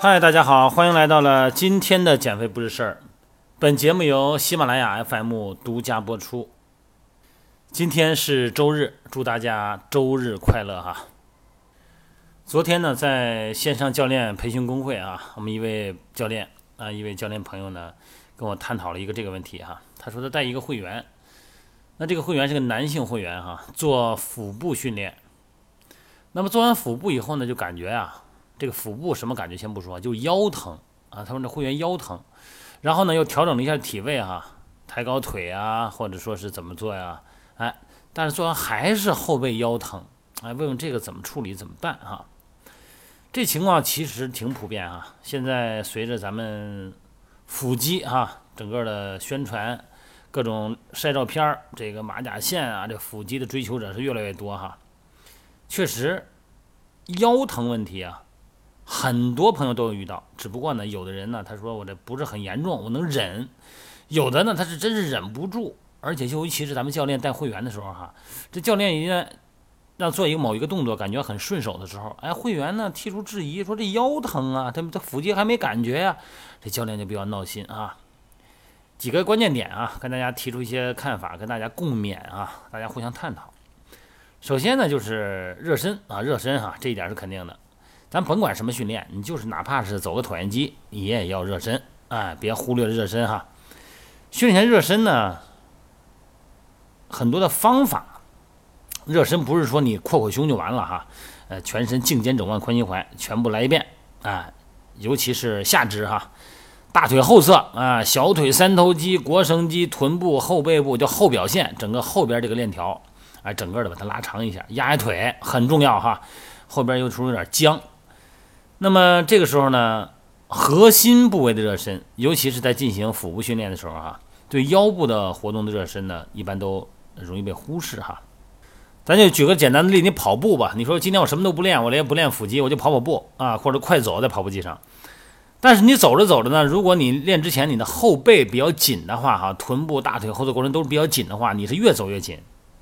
嗨，大家好，欢迎来到了今天的减肥不是事儿。本节目由喜马拉雅 FM 独家播出。今天是周日，祝大家周日快乐哈。昨天呢，在线上教练培训工会啊，我们一位教练啊，一位教练朋友呢，跟我探讨了一个这个问题哈。他说他带一个会员，那这个会员是个男性会员哈，做腹部训练。那么做完腹部以后呢，就感觉啊。这个腹部什么感觉先不说，就腰疼啊。他说这会员腰疼，然后呢又调整了一下体位哈，抬高腿啊，或者说是怎么做呀？哎，但是做完还是后背腰疼，哎，问问这个怎么处理怎么办哈？这情况其实挺普遍啊。现在随着咱们腹肌哈整个的宣传，各种晒照片儿，这个马甲线啊，这腹肌的追求者是越来越多哈。确实，腰疼问题啊。很多朋友都有遇到，只不过呢，有的人呢，他说我这不是很严重，我能忍；有的呢，他是真是忍不住，而且尤其是咱们教练带会员的时候哈，这教练一旦让做一个某一个动作，感觉很顺手的时候，哎，会员呢提出质疑，说这腰疼啊，他他腹肌还没感觉呀，这教练就比较闹心啊。几个关键点啊，跟大家提出一些看法，跟大家共勉啊，大家互相探讨。首先呢，就是热身啊，热身哈，这一点是肯定的。咱甭管什么训练，你就是哪怕是走个椭圆机，你也要热身，啊，别忽略了热身哈。训练前热身呢，很多的方法。热身不是说你扩扩胸就完了哈，呃，全身颈肩肘腕髋心踝全部来一遍啊，尤其是下肢哈，大腿后侧啊，小腿三头肌、腘绳肌、臀部、后背部叫后表线，整个后边这个链条，哎，整个的把它拉长一下，压压腿很重要哈。后边有时候有点僵。那么这个时候呢，核心部位的热身，尤其是在进行腹部训练的时候哈，对腰部的活动的热身呢，一般都容易被忽视哈。咱就举个简单的例，你跑步吧，你说今天我什么都不练，我连不练腹肌，我就跑跑步啊，或者快走在跑步机上。但是你走着走着呢，如果你练之前你的后背比较紧的话哈，臀部、大腿、后侧过程都是比较紧的话，你是越走越紧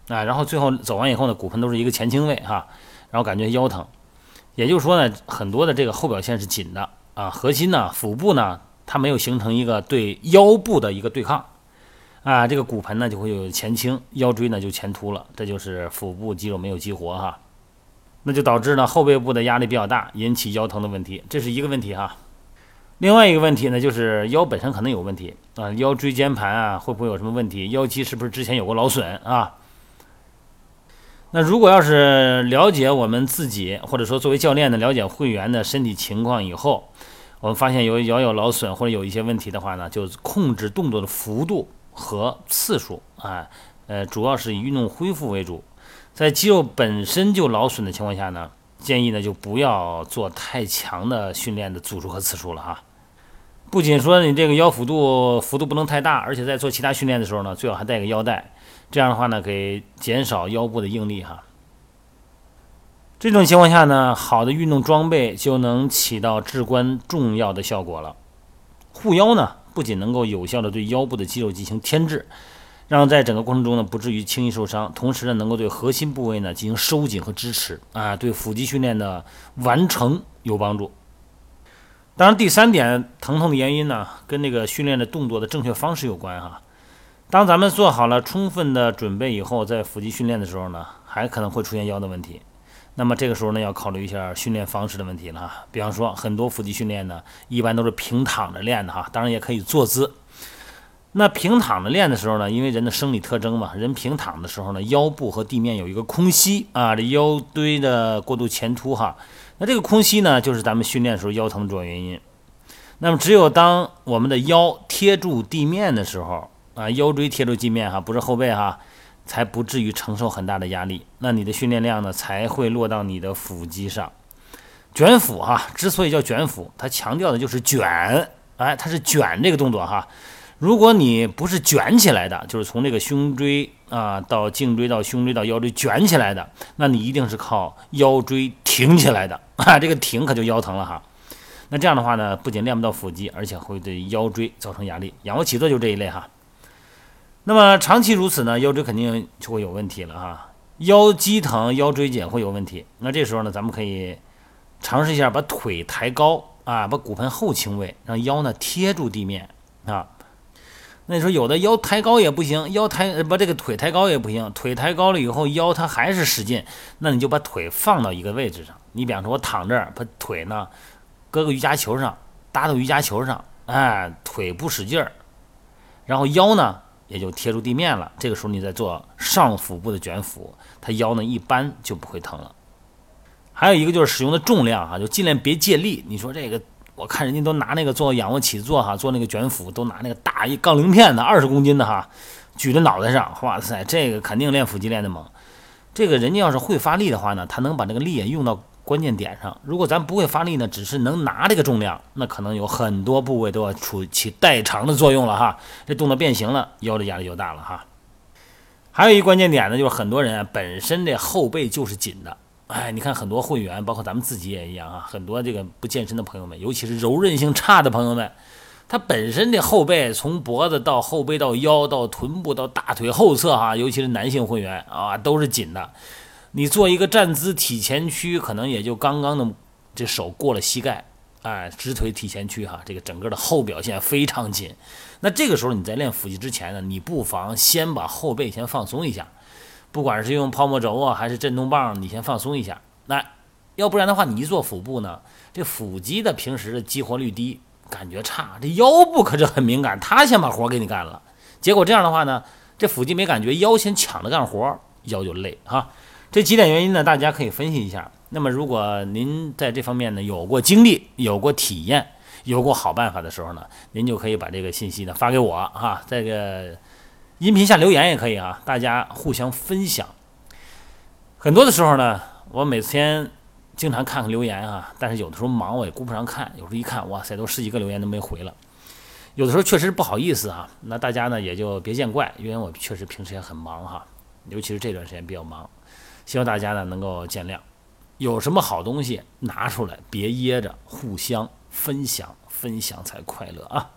啊，然后最后走完以后呢，骨盆都是一个前倾位哈，然后感觉腰疼。也就是说呢，很多的这个后表现是紧的啊，核心呢、腹部呢，它没有形成一个对腰部的一个对抗啊，这个骨盆呢就会有前倾，腰椎呢就前凸了，这就是腹部肌肉没有激活哈，那就导致呢后背部的压力比较大，引起腰疼的问题，这是一个问题哈。另外一个问题呢，就是腰本身可能有问题啊，腰椎间盘啊会不会有什么问题？腰肌是不是之前有过劳损啊？那如果要是了解我们自己，或者说作为教练的了解会员的身体情况以后，我们发现有腰有劳损或者有一些问题的话呢，就控制动作的幅度和次数啊，呃，主要是以运动恢复为主。在肌肉本身就劳损的情况下呢，建议呢就不要做太强的训练的组数和次数了哈。不仅说你这个腰幅度幅度不能太大，而且在做其他训练的时候呢，最好还带个腰带。这样的话呢，可以减少腰部的应力哈。这种情况下呢，好的运动装备就能起到至关重要的效果了。护腰呢，不仅能够有效的对腰部的肌肉进行牵制，让在整个过程中呢不至于轻易受伤，同时呢能够对核心部位呢进行收紧和支持啊，对腹肌训练的完成有帮助。当然，第三点疼痛的原因呢，跟那个训练的动作的正确方式有关哈。当咱们做好了充分的准备以后，在腹肌训练的时候呢，还可能会出现腰的问题。那么这个时候呢，要考虑一下训练方式的问题了哈。比方说，很多腹肌训练呢，一般都是平躺着练的哈，当然也可以坐姿。那平躺着练的时候呢，因为人的生理特征嘛，人平躺的时候呢，腰部和地面有一个空隙啊，这腰椎的过度前凸哈。那这个空隙呢，就是咱们训练时候腰疼的主要原因。那么只有当我们的腰贴住地面的时候，啊，腰椎贴住地面哈，不是后背哈，才不至于承受很大的压力。那你的训练量呢，才会落到你的腹肌上。卷腹哈，之所以叫卷腹，它强调的就是卷，哎，它是卷这个动作哈。如果你不是卷起来的，就是从这个胸椎啊到颈椎到胸椎到腰椎卷起来的，那你一定是靠腰椎挺起来的 啊。这个挺可就腰疼了哈。那这样的话呢，不仅练不到腹肌，而且会对腰椎造成压力。仰卧起坐就这一类哈。那么长期如此呢，腰椎肯定就会有问题了哈，腰肌疼、腰椎紧会有问题。那这时候呢，咱们可以尝试一下把腿抬高啊，把骨盆后倾位，让腰呢贴住地面啊。那你说有的腰抬高也不行，腰抬把这个腿抬高也不行，腿抬高了以后腰它还是使劲，那你就把腿放到一个位置上。你比方说我躺这儿，把腿呢搁个瑜伽球上，搭到瑜伽球上，哎，腿不使劲儿，然后腰呢也就贴住地面了。这个时候你再做上腹部的卷腹，它腰呢一般就不会疼了。还有一个就是使用的重量哈，就尽量别借力。你说这个。我看人家都拿那个做仰卧起坐哈，做那个卷腹都拿那个大一杠铃片的，二十公斤的哈，举在脑袋上，哇塞，这个肯定练腹肌练的猛。这个人家要是会发力的话呢，他能把这个力也用到关键点上。如果咱不会发力呢，只是能拿这个重量，那可能有很多部位都要出起代偿的作用了哈。这动作变形了，腰的压力就大了哈。还有一关键点呢，就是很多人啊本身这后背就是紧的。哎，你看很多会员，包括咱们自己也一样啊。很多这个不健身的朋友们，尤其是柔韧性差的朋友们，他本身的后背从脖子到后背到腰到臀部到大腿后侧哈，尤其是男性会员啊，都是紧的。你做一个站姿体前屈，可能也就刚刚的这手过了膝盖，哎，直腿体前屈哈，这个整个的后表现非常紧。那这个时候你在练腹肌之前呢，你不妨先把后背先放松一下。不管是用泡沫轴啊，还是震动棒，你先放松一下。那要不然的话，你一做腹部呢，这腹肌的平时的激活率低，感觉差。这腰部可是很敏感，他先把活给你干了。结果这样的话呢，这腹肌没感觉，腰先抢着干活，腰就累哈。这几点原因呢，大家可以分析一下。那么如果您在这方面呢有过经历、有过体验、有过好办法的时候呢，您就可以把这个信息呢发给我哈。在这个。音频下留言也可以啊，大家互相分享。很多的时候呢，我每天经常看看留言啊，但是有的时候忙我也顾不上看，有时候一看，哇塞，都十几个留言都没回了。有的时候确实不好意思啊，那大家呢也就别见怪，因为我确实平时也很忙哈，尤其是这段时间比较忙，希望大家呢能够见谅。有什么好东西拿出来，别掖着，互相分享，分享才快乐啊。